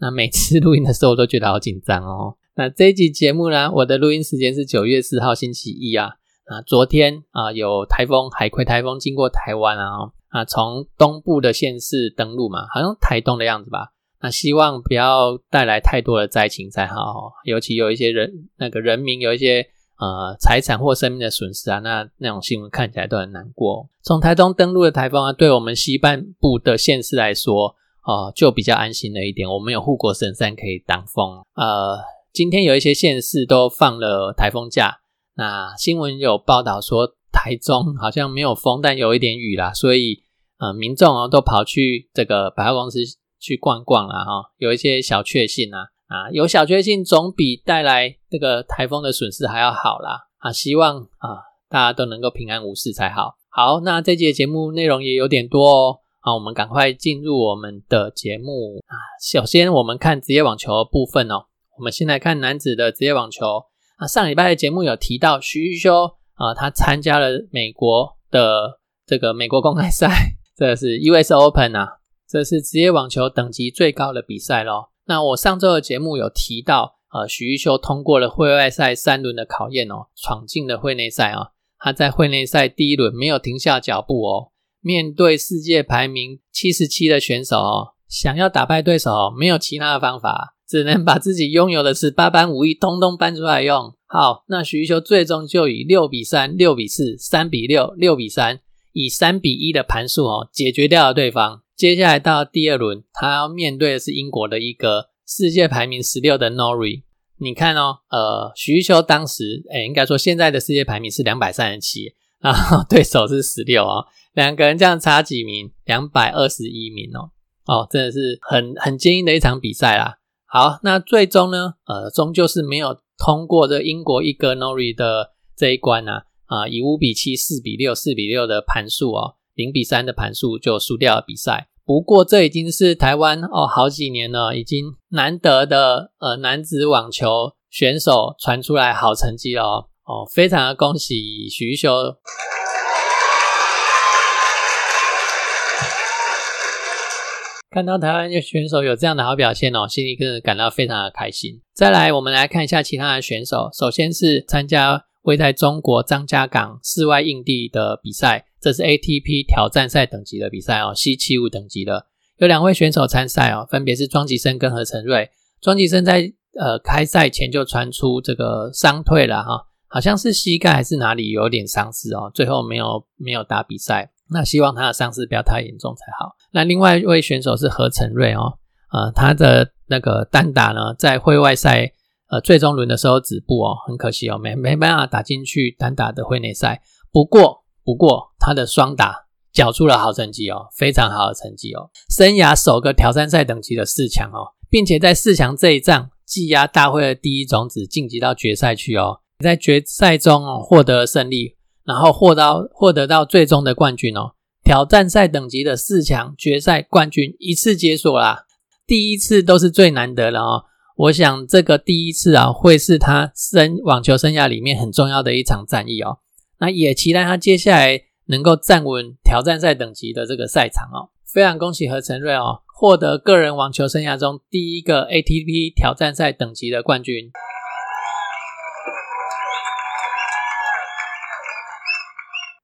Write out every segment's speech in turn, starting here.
那每次录音的时候，我都觉得好紧张哦。那这一集节目呢，我的录音时间是九月四号星期一啊。啊，昨天啊有台风海葵台风经过台湾啊，啊从东部的县市登陆嘛，好像台东的样子吧。那希望不要带来太多的灾情才好，哦尤其有一些人那个人民有一些。呃，财产或生命的损失啊，那那种新闻看起来都很难过。从台东登陆的台风啊，对我们西半部的县市来说，哦，就比较安心了一点。我们有护国神山可以挡风。呃，今天有一些县市都放了台风假。那新闻有报道说，台中好像没有风，但有一点雨啦，所以呃，民众哦都跑去这个百货公司去逛逛了哈，有一些小确幸啊。啊，有小确幸总比带来这个台风的损失还要好啦！啊，希望啊大家都能够平安无事才好。好，那这节节目内容也有点多哦，好，我们赶快进入我们的节目啊。首先，我们看职业网球的部分哦。我们先来看男子的职业网球啊。上礼拜的节目有提到徐玉修啊，他参加了美国的这个美国公开赛，这是 US Open 啊，这是职业网球等级最高的比赛咯。那我上周的节目有提到，呃，许玉修通过了会外赛三轮的考验哦，闯进了会内赛啊。他在会内赛第一轮没有停下脚步哦，面对世界排名七十七的选手哦，想要打败对手哦，没有其他的方法，只能把自己拥有的是八般武艺通通搬出来用。好，那许玉修最终就以六比三、六比四、三比六、六比三，以三比一的盘数哦，解决掉了对方。接下来到第二轮，他要面对的是英国的一个世界排名十六的 Nori。你看哦，呃，徐玉秋当时，哎，应该说现在的世界排名是两百三十七，然后对手是十六哦，两个人这样差几名，两百二十一名哦，哦，真的是很很坚硬的一场比赛啦。好，那最终呢，呃，终究是没有通过这英国一哥 Nori 的这一关啊，啊，以五比七、四比六、四比六的盘数哦，零比三的盘数就输掉了比赛。不过，这已经是台湾哦好几年了，已经难得的呃男子网球选手传出来好成绩了哦，哦，非常的恭喜徐修。看到台湾的选手有这样的好表现哦，心里真的感到非常的开心。再来，我们来看一下其他的选手，首先是参加位在中国张家港室外硬地的比赛。这是 ATP 挑战赛等级的比赛哦，C 七五等级的有两位选手参赛哦，分别是庄吉生跟何成瑞。庄吉生在呃开赛前就传出这个伤退了哈，好像是膝盖还是哪里有点伤势哦，最后没有没有打比赛。那希望他的伤势不要太严重才好。那另外一位选手是何成瑞哦，呃，他的那个单打呢，在会外赛呃最终轮的时候止步哦，很可惜哦，没没办法打进去单打的会内赛。不过。不过他的双打缴出了好成绩哦，非常好的成绩哦，生涯首个挑战赛等级的四强哦，并且在四强这一仗技压大会的第一种子晋级到决赛去哦，在决赛中哦获得胜利，然后获到获得到最终的冠军哦，挑战赛等级的四强决赛冠军一次解锁啦，第一次都是最难得的哦，我想这个第一次啊会是他生网球生涯里面很重要的一场战役哦。那也期待他接下来能够站稳挑战赛等级的这个赛场哦。非常恭喜何成瑞哦，获得个人网球生涯中第一个 ATP 挑战赛等级的冠军。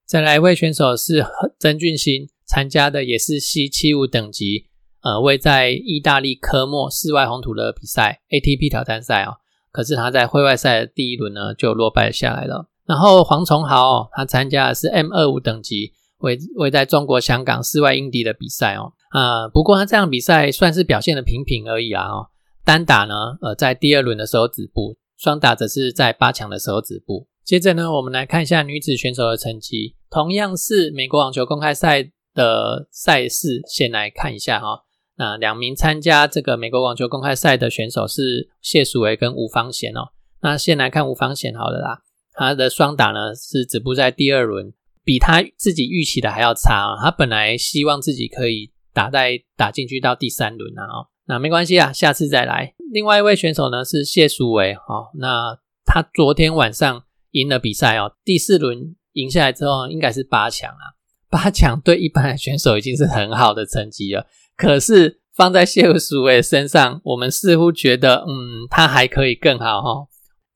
再来一位选手是曾俊欣，参加的也是 C 七五等级，呃，位在意大利科莫室外红土的比赛 ATP 挑战赛哦。可是他在会外赛的第一轮呢就落败下来了。然后黄崇豪，他参加的是 M 二五等级，为为在中国香港室外硬地的比赛哦。啊，不过他这样比赛算是表现的平平而已啊。哦，单打呢，呃，在第二轮的时候止步，双打则是在八强的时候止步。接着呢，我们来看一下女子选手的成绩，同样是美国网球公开赛的赛事，先来看一下哈。那两名参加这个美国网球公开赛的选手是谢淑薇跟吴方贤哦。那先来看吴方贤好了啦，他的双打呢是止步在第二轮，比他自己预期的还要差啊。他本来希望自己可以打在打进去到第三轮啊，哦，那没关系啊，下次再来。另外一位选手呢是谢淑薇哦，那他昨天晚上赢了比赛哦，第四轮赢下来之后应该是八强啊，八强对一般的选手已经是很好的成绩了。可是放在谢淑薇身上，我们似乎觉得，嗯，他还可以更好哈。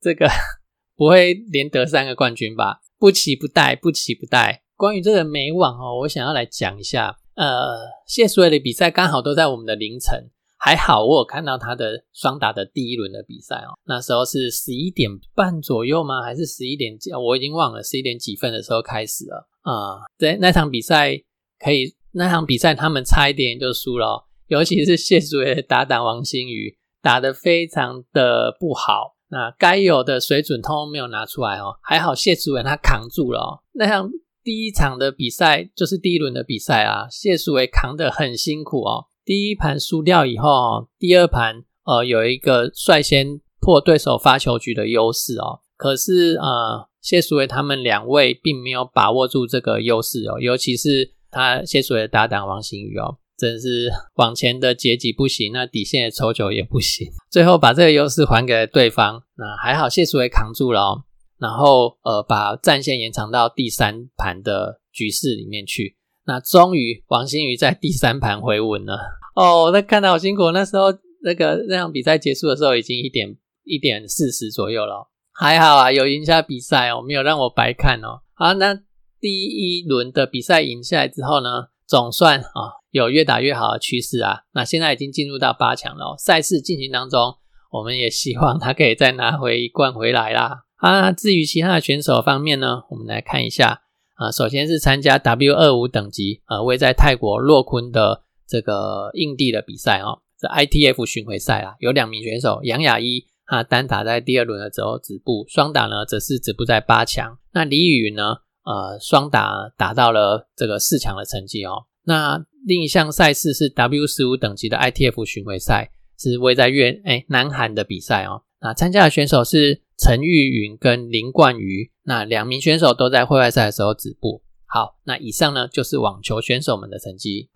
这个 不会连得三个冠军吧？不期不待，不期不待。关于这个美网哦，我想要来讲一下。呃，谢淑薇的比赛刚好都在我们的凌晨，还好我有看到他的双打的第一轮的比赛哦。那时候是十一点半左右吗？还是十一点几？我已经忘了，十一点几分的时候开始了啊。对，那场比赛可以。那场比赛他们差一点就输了，尤其是谢淑薇打打王星宇打得非常的不好，那该有的水准通通没有拿出来哦。还好谢淑薇她扛住了哦。那场第一场的比赛就是第一轮的比赛啊，谢淑薇扛得很辛苦哦。第一盘输掉以后，第二盘呃有一个率先破对手发球局的优势哦。可是呃谢淑薇他们两位并没有把握住这个优势哦，尤其是。他谢淑薇的搭档王星宇哦，真是往前的截击不行，那底线的抽球也不行，最后把这个优势还给了对方。那还好谢淑薇扛住了哦，然后呃把战线延长到第三盘的局势里面去。那终于王星宇在第三盘回稳了哦，那看到好辛苦。那时候那个那场比赛结束的时候已经一点一点四十左右了，还好啊，有赢下比赛哦，没有让我白看哦。好，那。第一轮的比赛赢下来之后呢，总算啊有越打越好的趋势啊。那现在已经进入到八强了。赛事进行当中，我们也希望他可以再拿回一冠回来啦。啊，至于其他的选手方面呢，我们来看一下啊。首先是参加 W 二五等级啊，位在泰国洛坤的这个印地的比赛哦，这 ITF 巡回赛啊，有两名选手杨雅一啊单打在第二轮的时候止步，双打呢则是止步在八强。那李宇呢？呃，双打达到了这个四强的成绩哦。那另一项赛事是 W 十五等级的 ITF 巡回赛，是位在越哎南韩的比赛哦。那参加的选手是陈玉云跟林冠瑜，那两名选手都在户外赛的时候止步。好，那以上呢就是网球选手们的成绩。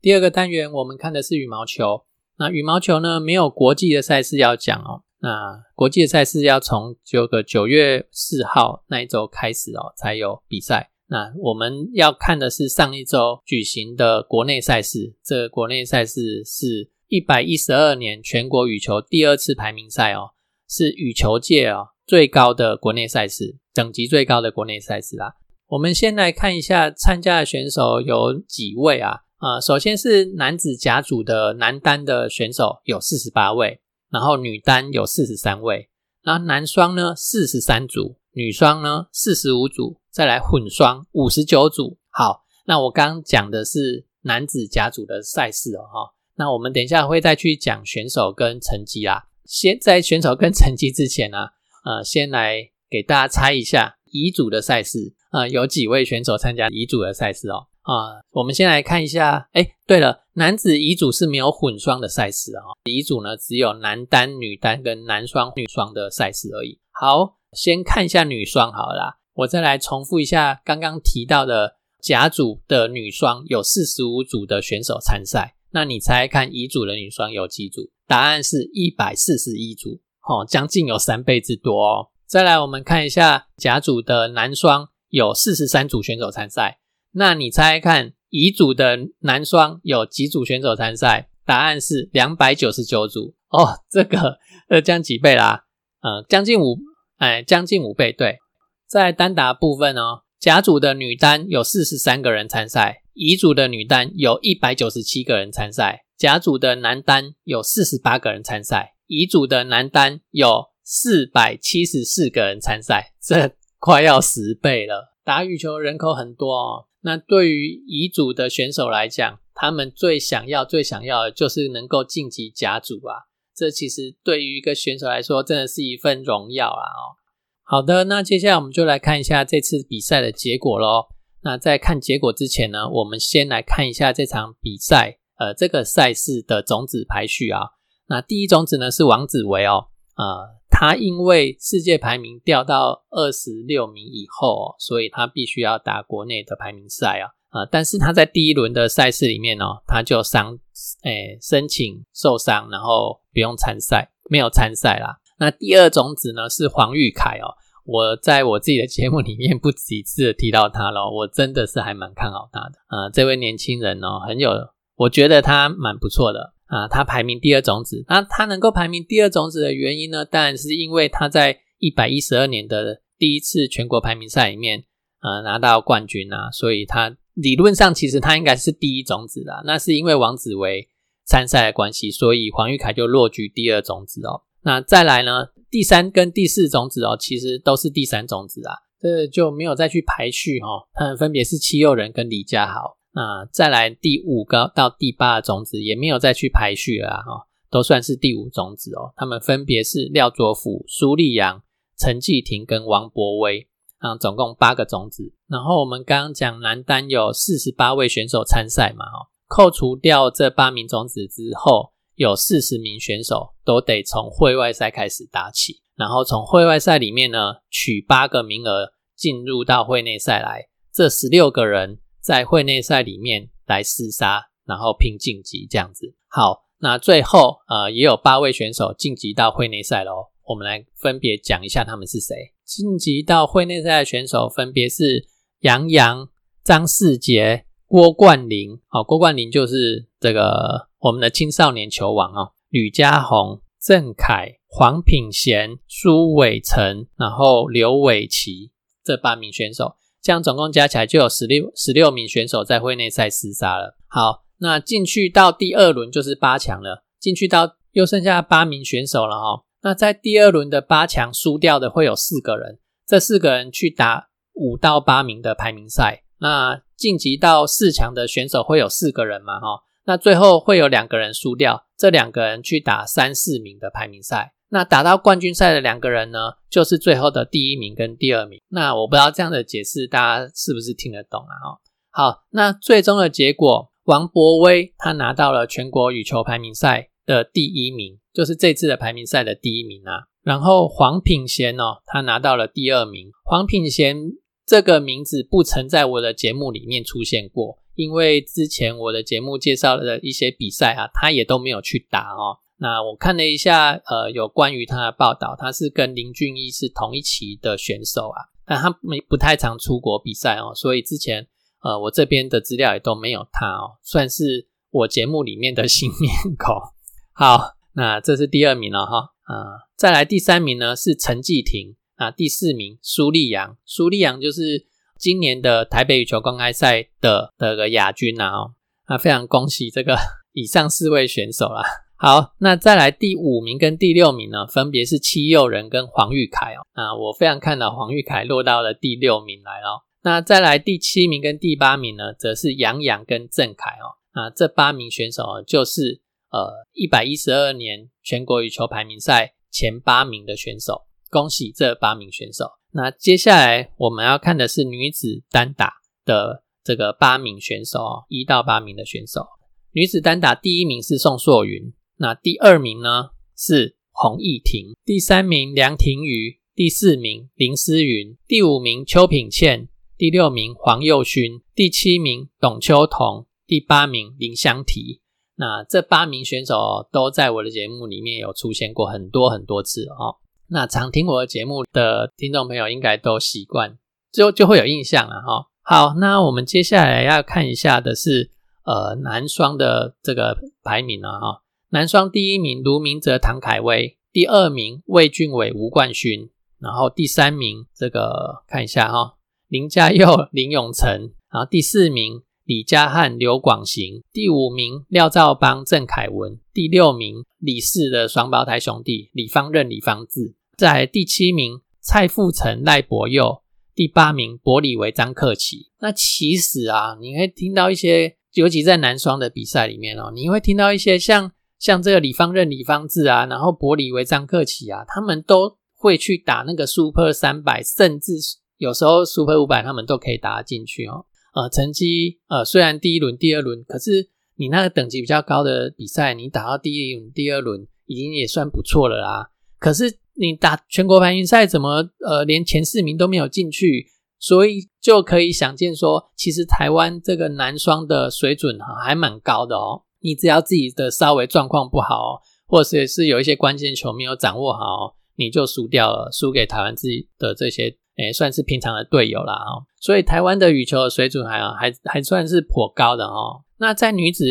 第二个单元，我们看的是羽毛球。那羽毛球呢，没有国际的赛事要讲哦。那国际的赛事要从九个九月四号那一周开始哦，才有比赛。那我们要看的是上一周举行的国内赛事。这个国内赛事是一百一十二年全国羽球第二次排名赛哦，是羽球界哦最高的国内赛事，等级最高的国内赛事啦。我们先来看一下参加的选手有几位啊？啊，首先是男子甲组的男单的选手有四十八位，然后女单有四十三位，然后男双呢四十三组，女双呢四十五组，再来混双五十九组。好，那我刚刚讲的是男子甲组的赛事哦，哈，那我们等一下会再去讲选手跟成绩啦。先在选手跟成绩之前呢，呃，先来给大家猜一下乙组的赛事，呃，有几位选手参加乙组的赛事哦。啊，我们先来看一下。哎，对了，男子乙组是没有混双的赛事啊，乙组呢只有男单、女单跟男双、女双的赛事而已。好，先看一下女双好了。我再来重复一下刚刚提到的甲组的女双有四十五组的选手参赛，那你猜看乙组的女双有几组？答案是一百四十一组，哦，将近有三倍之多哦。再来，我们看一下甲组的男双有四十三组选手参赛。那你猜看，乙组的男双有几组选手参赛？答案是两百九十九组哦，这个呃将几倍啦？呃，将近五，哎，将近五倍。对，在单打部分哦，甲组的女单有四十三个人参赛，乙组的女单有一百九十七个人参赛，甲组的男单有四十八个人参赛，乙组的男单有四百七十四个人参赛，这快要十倍了。打羽球人口很多哦。那对于乙组的选手来讲，他们最想要、最想要的就是能够晋级甲组啊。这其实对于一个选手来说，真的是一份荣耀啊！哦，好的，那接下来我们就来看一下这次比赛的结果喽。那在看结果之前呢，我们先来看一下这场比赛，呃，这个赛事的种子排序啊。那第一种子呢是王子维哦，呃，他因为世界排名掉到二十六名以后，哦所以他必须要打国内的排名赛啊，啊，但是他在第一轮的赛事里面哦，他就伤，诶，申请受伤，然后不用参赛，没有参赛啦。那第二种子呢是黄玉凯哦，我在我自己的节目里面不止一次提到他了，我真的是还蛮看好他的啊，这位年轻人哦，很有，我觉得他蛮不错的。啊，他排名第二种子，那他能够排名第二种子的原因呢？当然是因为他在一百一十二年的第一次全国排名赛里面，呃，拿到冠军啊，所以他理论上其实他应该是第一种子的。那是因为王子维参赛的关系，所以黄玉凯就落居第二种子哦。那再来呢，第三跟第四种子哦，其实都是第三种子啊，这就没有再去排序哈。他们分别是戚佑仁跟李佳豪。那再来第五个到第八个种子也没有再去排序了哈，都算是第五种子哦。他们分别是廖卓甫、苏立阳、陈继廷跟王博威，啊，总共八个种子。然后我们刚刚讲男单有四十八位选手参赛嘛，哈，扣除掉这八名种子之后，有四十名选手都得从会外赛开始打起，然后从会外赛里面呢取八个名额进入到会内赛来，这十六个人。在会内赛里面来厮杀，然后拼晋级这样子。好，那最后呃也有八位选手晋级到会内赛喽。我们来分别讲一下他们是谁。晋级到会内赛的选手分别是杨洋、张世杰、郭冠霖。好，郭冠霖就是这个我们的青少年球王哦。吕家宏、郑凯、黄品贤、苏伟成，然后刘伟奇这八名选手。这样总共加起来就有十六十六名选手在会内赛厮杀了。好，那进去到第二轮就是八强了。进去到又剩下八名选手了哈。那在第二轮的八强输掉的会有四个人，这四个人去打五到八名的排名赛。那晋级到四强的选手会有四个人嘛哈。那最后会有两个人输掉，这两个人去打三四名的排名赛。那打到冠军赛的两个人呢，就是最后的第一名跟第二名。那我不知道这样的解释大家是不是听得懂啊？哦，好，那最终的结果，王博威他拿到了全国羽球排名赛的第一名，就是这次的排名赛的第一名啊。然后黄品贤哦，他拿到了第二名。黄品贤这个名字不曾在我的节目里面出现过，因为之前我的节目介绍的一些比赛啊，他也都没有去打哦。那我看了一下，呃，有关于他的报道，他是跟林俊逸是同一期的选手啊，但他没不太常出国比赛哦，所以之前呃我这边的资料也都没有他哦，算是我节目里面的新面孔。好，那这是第二名了哈，啊，再来第三名呢是陈继廷啊，第四名苏立阳，苏立阳就是今年的台北羽球公开赛的的个亚军啊，哦，啊，非常恭喜这个 以上四位选手啦。好，那再来第五名跟第六名呢，分别是戚佑仁跟黄玉凯哦。啊我非常看到黄玉凯落到了第六名来了。那再来第七名跟第八名呢，则是杨洋跟郑凯哦。那这八名选手哦，就是呃一百一十二年全国羽球排名赛前八名的选手。恭喜这八名选手。那接下来我们要看的是女子单打的这个八名选手哦，一到八名的选手。女子单打第一名是宋硕云。那第二名呢是洪逸婷，第三名梁婷瑜，第四名林思云，第五名邱品倩，第六名黄佑勋，第七名董秋彤，第八名林香缇。那这八名选手都在我的节目里面有出现过很多很多次哦。那常听我的节目的听众朋友应该都习惯，就就会有印象了哈。好，那我们接下来要看一下的是呃男双的这个排名了哈。男双第一名卢明哲、唐凯威，第二名魏俊伟、吴冠勋，然后第三名这个看一下哈，林嘉佑、林永成，然后第四名李嘉汉、刘广行，第五名廖兆邦、郑凯文，第六名李氏的双胞胎兄弟李方任、李方志，在第七名蔡富成、赖博佑，第八名伯里维张克奇。那其实啊，你会听到一些，尤其在男双的比赛里面哦，你会听到一些像像这个李方任、李方志啊，然后伯里维张克奇啊，他们都会去打那个 Super 三百，甚至有时候 Super 五百，他们都可以打进去哦。呃，成绩呃虽然第一轮、第二轮，可是你那个等级比较高的比赛，你打到第一轮、第二轮，已经也算不错了啦。可是你打全国排名赛，怎么呃连前四名都没有进去？所以就可以想见说，其实台湾这个男双的水准还蛮高的哦。你只要自己的稍微状况不好，或者是有一些关键球没有掌握好，你就输掉了，输给台湾自己的这些。也算是平常的队友了哦，所以台湾的羽球的水准还还还算是颇高的哦。那在女子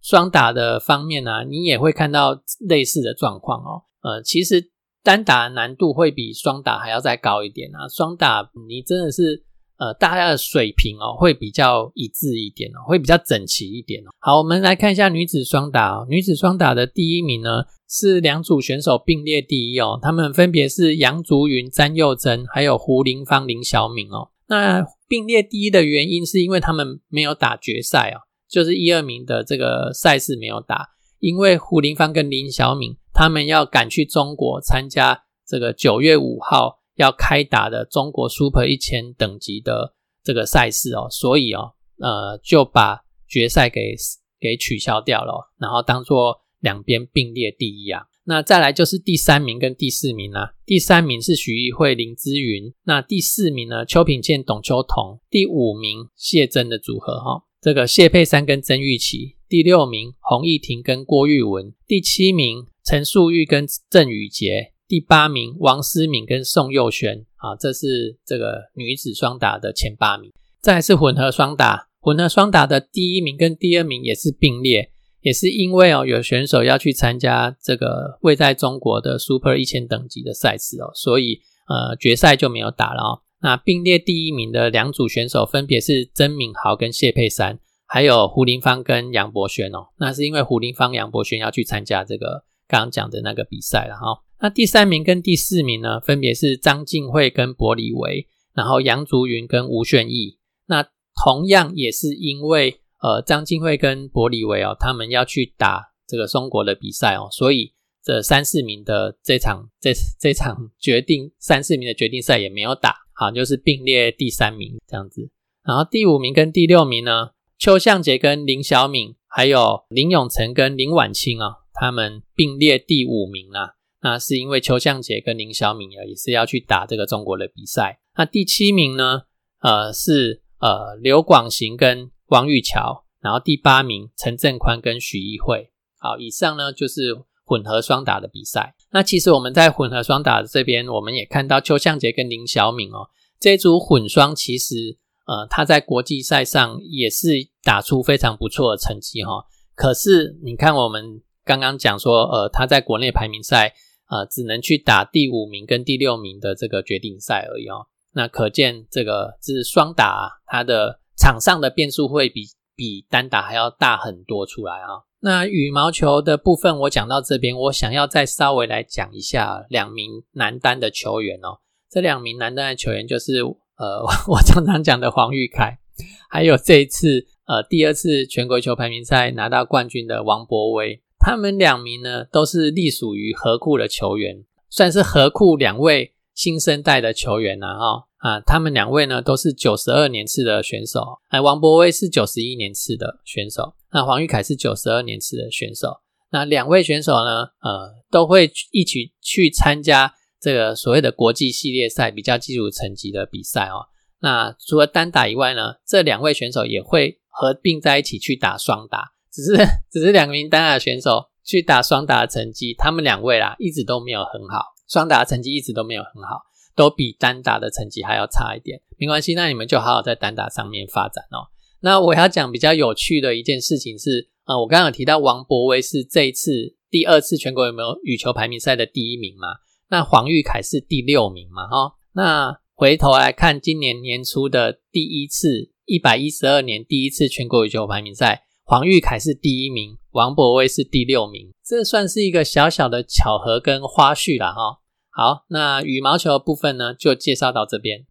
双打的方面呢，你也会看到类似的状况哦。呃，其实单打难度会比双打还要再高一点啊。双打你真的是。呃，大家的水平哦会比较一致一点哦，会比较整齐一点哦。好，我们来看一下女子双打哦。女子双打的第一名呢是两组选手并列第一哦，他们分别是杨竹云、詹佑珍，还有胡林芳、林小敏哦。那并列第一的原因是因为他们没有打决赛哦，就是一二名的这个赛事没有打，因为胡林芳跟林小敏他们要赶去中国参加这个九月五号。要开打的中国 Super 一千等级的这个赛事哦，所以哦，呃，就把决赛给给取消掉了，然后当做两边并列第一啊。那再来就是第三名跟第四名啊，第三名是徐艺慧、林之云，那第四名呢，邱品倩、董秋彤，第五名谢珍的组合哈，这个谢佩珊跟曾玉琪，第六名洪逸婷跟郭玉文，第七名陈素玉跟郑宇杰。第八名王思敏跟宋佑璇啊，这是这个女子双打的前八名。再是混合双打，混合双打的第一名跟第二名也是并列，也是因为哦有选手要去参加这个未在中国的 Super 一千等级的赛事哦，所以呃决赛就没有打了哦。那并列第一名的两组选手分别是曾敏豪跟谢佩珊，还有胡林芳跟杨博轩哦。那是因为胡林芳、杨博轩要去参加这个刚刚讲的那个比赛了哈。那第三名跟第四名呢，分别是张静慧跟柏里维，然后杨竹云跟吴炫义。那同样也是因为呃张静慧跟柏里维哦，他们要去打这个中国的比赛哦，所以这三四名的这场这这场决定三四名的决定赛也没有打，好就是并列第三名这样子。然后第五名跟第六名呢，邱向杰跟林小敏，还有林永成跟林婉清啊，他们并列第五名啊。那是因为邱向杰跟林小敏啊，也是要去打这个中国的比赛。那第七名呢？呃，是呃刘广行跟王玉桥，然后第八名陈正宽跟许一慧。好，以上呢就是混合双打的比赛。那其实我们在混合双打这边，我们也看到邱向杰跟林小敏哦，这组混双其实呃他在国际赛上也是打出非常不错的成绩哈。可是你看我们刚刚讲说，呃他在国内排名赛。啊，只能去打第五名跟第六名的这个决定赛而已哦。那可见这个是双打，它的场上的变数会比比单打还要大很多出来啊。那羽毛球的部分我讲到这边，我想要再稍微来讲一下两名男单的球员哦。这两名男单的球员就是呃，我常常讲的黄玉凯，还有这一次呃第二次全国球排名赛拿到冠军的王博威。他们两名呢，都是隶属于河库的球员，算是河库两位新生代的球员呐，哈啊，他们两位呢都是九十二年次的选手，哎，王博威是九十一年次的选手，那黄玉凯是九十二年次的选手，那两位选手呢，呃，都会一起去参加这个所谓的国际系列赛比较基础层级的比赛哦。那除了单打以外呢，这两位选手也会合并在一起去打双打。只是 只是两名单打选手去打双打的成绩，他们两位啦一直都没有很好，双打的成绩一直都没有很好，都比单打的成绩还要差一点。没关系，那你们就好好在单打上面发展哦。那我要讲比较有趣的一件事情是，呃，我刚刚有提到王博威是这一次第二次全国有没有羽球排名赛的第一名嘛？那黄玉凯是第六名嘛？哈，那回头来看今年年初的第一次一百一十二年第一次全国羽球排名赛。黄玉凯是第一名，王博威是第六名，这算是一个小小的巧合跟花絮了哈、好，那羽毛球的部分呢，就介绍到这边。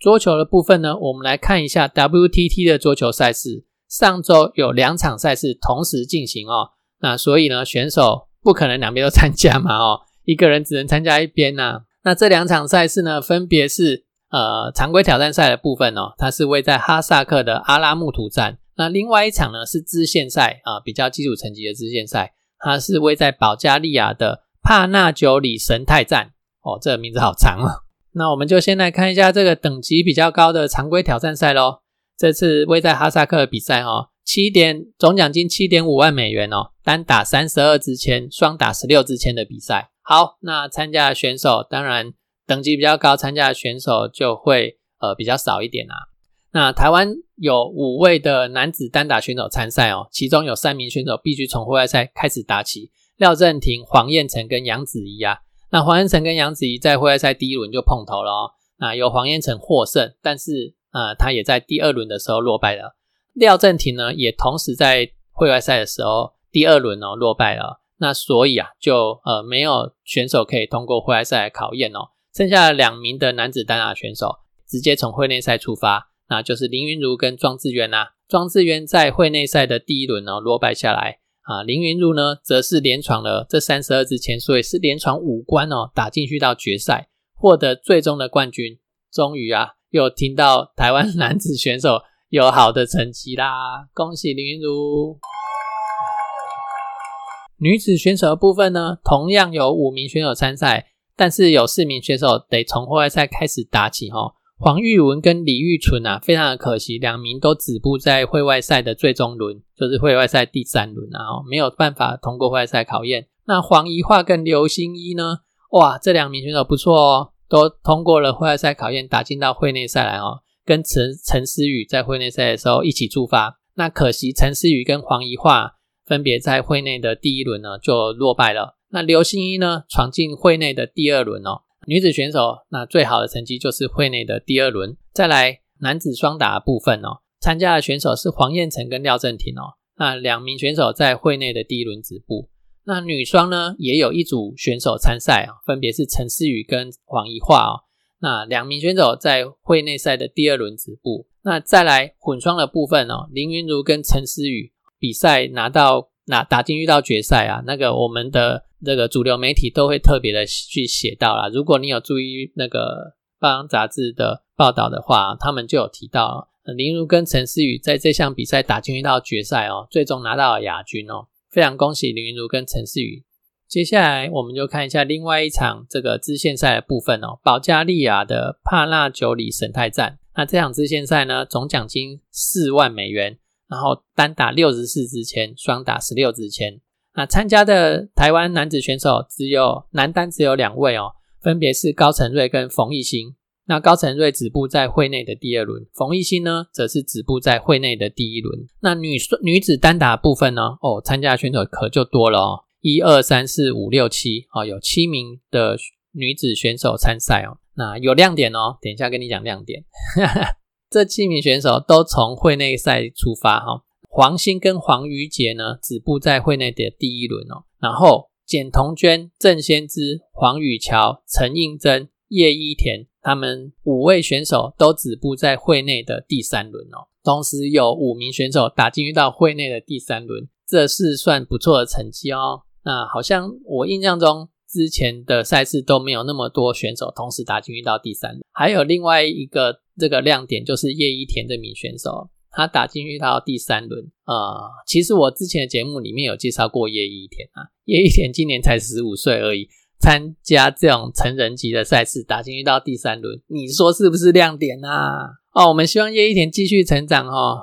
桌球的部分呢，我们来看一下 WTT 的桌球赛事。上周有两场赛事同时进行哦，那所以呢，选手不可能两边都参加嘛哦，一个人只能参加一边呐、啊。那这两场赛事呢，分别是呃常规挑战赛的部分哦，它是位在哈萨克的阿拉木图站。那另外一场呢是支线赛啊，比较基础层级的支线赛，它是位在保加利亚的帕纳久里神泰站。哦，这个名字好长哦。那我们就先来看一下这个等级比较高的常规挑战赛喽。这次位在哈萨克的比赛哦，七点总奖金七点五万美元哦，单打三十二支签，双打十六支签的比赛。好，那参加的选手当然等级比较高，参加的选手就会呃比较少一点啊。那台湾有五位的男子单打选手参赛哦，其中有三名选手必须从户外赛开始打起，廖振廷、黄彦成跟杨子怡啊。那黄彦成跟杨子怡在户外赛第一轮就碰头了哦，那由黄彦成获胜，但是。啊，他也在第二轮的时候落败了。廖振廷呢，也同时在户外赛的时候第二轮哦落败了。那所以啊，就呃没有选手可以通过会外赛考验哦。剩下两名的男子单打选手直接从会内赛出发，那就是林云如跟庄智渊呐。庄智渊在会内赛的第一轮呢落败下来啊，林云如呢则是连闯了这三十二支签，所以是连闯五关哦，打进去到决赛，获得最终的冠军。终于啊。又听到台湾 男子选手有好的成绩啦，恭喜林云如。女子选手的部分呢，同样有五名选手参赛，但是有四名选手得从户外赛开始打起哈。黄玉文跟李玉纯啊，非常的可惜，两名都止步在会外赛的最终轮，就是会外赛第三轮啊，没有办法通过会外赛考验。那黄怡桦跟刘星一呢，哇，这两名选手不错哦。都通过了会外赛考验，打进到会内赛来哦。跟陈陈思雨在会内赛的时候一起出发，那可惜陈思雨跟黄怡桦分别在会内的第一轮呢就落败了。那刘欣一呢闯进会内的第二轮哦。女子选手那最好的成绩就是会内的第二轮。再来男子双打部分哦，参加的选手是黄彦成跟廖正廷哦。那两名选手在会内的第一轮止步。那女双呢，也有一组选手参赛啊，分别是陈思雨跟黄怡桦哦。那两名选手在会内赛的第二轮止步。那再来混双的部分哦，林云如跟陈思雨比赛拿到拿打进遇到决赛啊，那个我们的这个主流媒体都会特别的去写到啦。如果你有注意那个《报章杂志》的报道的话，他们就有提到林如跟陈思雨在这项比赛打进遇到决赛哦，最终拿到了亚军哦。非常恭喜林云如跟陈思雨。接下来我们就看一下另外一场这个支线赛的部分哦，保加利亚的帕纳久里神泰站。那这场支线赛呢，总奖金四万美元，然后单打六十四支签，双打十六支签。那参加的台湾男子选手只有男单只有两位哦，分别是高承瑞跟冯艺兴。那高承瑞止步在会内的第二轮，冯艺兴呢，则是止步在会内的第一轮。那女女子单打部分呢？哦，参加选手可就多了哦，一二三四五六七哦，有七名的女子选手参赛哦。那有亮点哦，等一下跟你讲亮点。这七名选手都从会内赛出发哈。黄兴跟黄瑜杰呢，止步在会内的第一轮哦。然后简彤娟、郑先知、黄宇乔、陈应真、叶一田。他们五位选手都止步在会内的第三轮哦，同时有五名选手打进到会内的第三轮，这是算不错的成绩哦。那好像我印象中之前的赛事都没有那么多选手同时打进到第三轮。还有另外一个这个亮点就是叶一田这名选手，他打进去到第三轮。呃，其实我之前的节目里面有介绍过叶一田啊，叶一田今年才十五岁而已。参加这种成人级的赛事，打进去到第三轮，你说是不是亮点啊？哦，我们希望叶一田继续成长哦。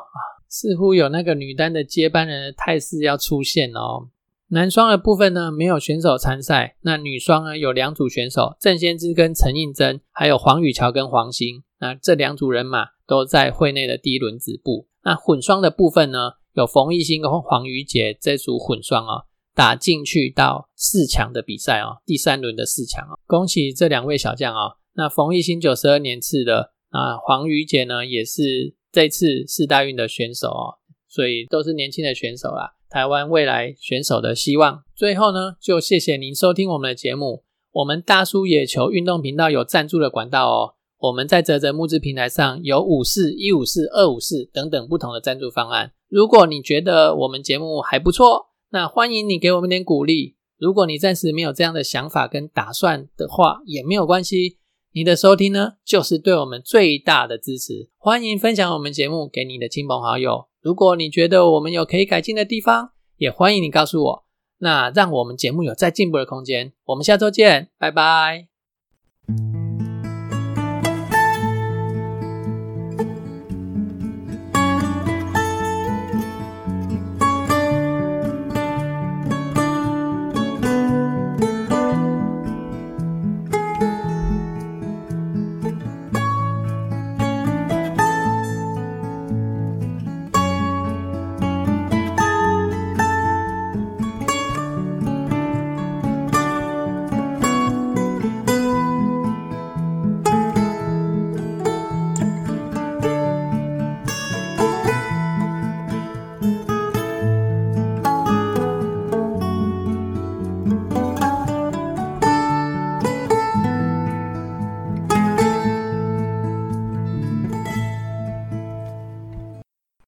似乎有那个女单的接班人的态势要出现哦。男双的部分呢，没有选手参赛。那女双呢，有两组选手，郑先知跟陈应真，还有黄宇桥跟黄兴。那这两组人马都在会内的第一轮止步。那混双的部分呢，有冯艺兴跟黄瑜杰这组混双哦。打进去到四强的比赛哦，第三轮的四强哦，恭喜这两位小将哦。那冯艺兴九十二年次的啊，黄瑜杰呢也是这次四大运的选手哦，所以都是年轻的选手啊，台湾未来选手的希望。最后呢，就谢谢您收听我们的节目，我们大叔野球运动频道有赞助的管道哦，我们在泽泽募资平台上有五四、一五四、二五四等等不同的赞助方案。如果你觉得我们节目还不错，那欢迎你给我们点鼓励。如果你暂时没有这样的想法跟打算的话，也没有关系。你的收听呢，就是对我们最大的支持。欢迎分享我们节目给你的亲朋好友。如果你觉得我们有可以改进的地方，也欢迎你告诉我。那让我们节目有再进步的空间。我们下周见，拜拜。